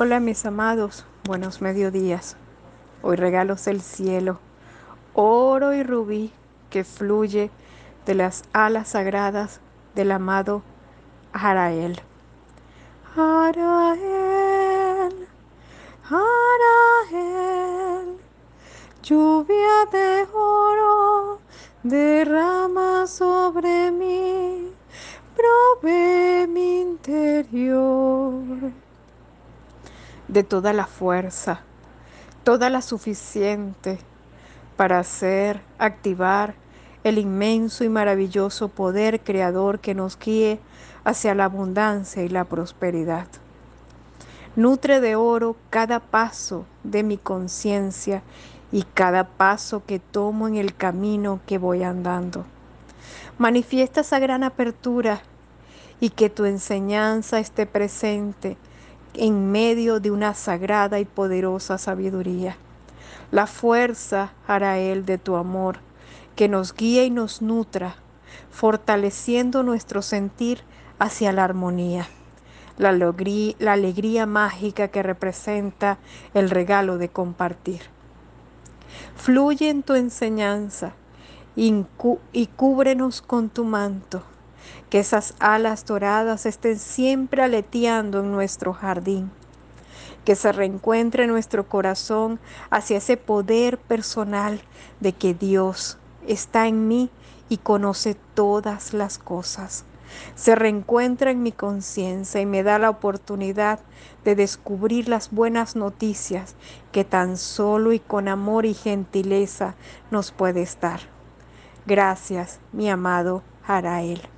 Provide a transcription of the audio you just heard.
Hola mis amados, buenos mediodías. Hoy regalos del cielo, oro y rubí que fluye de las alas sagradas del amado Jarael. Jarael, Jarael, lluvia de oro derrama sobre mí, provee mi interior de toda la fuerza, toda la suficiente para hacer, activar el inmenso y maravilloso poder creador que nos guíe hacia la abundancia y la prosperidad. Nutre de oro cada paso de mi conciencia y cada paso que tomo en el camino que voy andando. Manifiesta esa gran apertura y que tu enseñanza esté presente en medio de una sagrada y poderosa sabiduría. La fuerza hará Él de tu amor, que nos guíe y nos nutra, fortaleciendo nuestro sentir hacia la armonía. La alegría, la alegría mágica que representa el regalo de compartir. Fluye en tu enseñanza y cúbrenos con tu manto que esas alas doradas estén siempre aleteando en nuestro jardín, que se reencuentre nuestro corazón hacia ese poder personal de que Dios está en mí y conoce todas las cosas. Se reencuentra en mi conciencia y me da la oportunidad de descubrir las buenas noticias que tan solo y con amor y gentileza nos puede estar. Gracias, mi amado Jarael.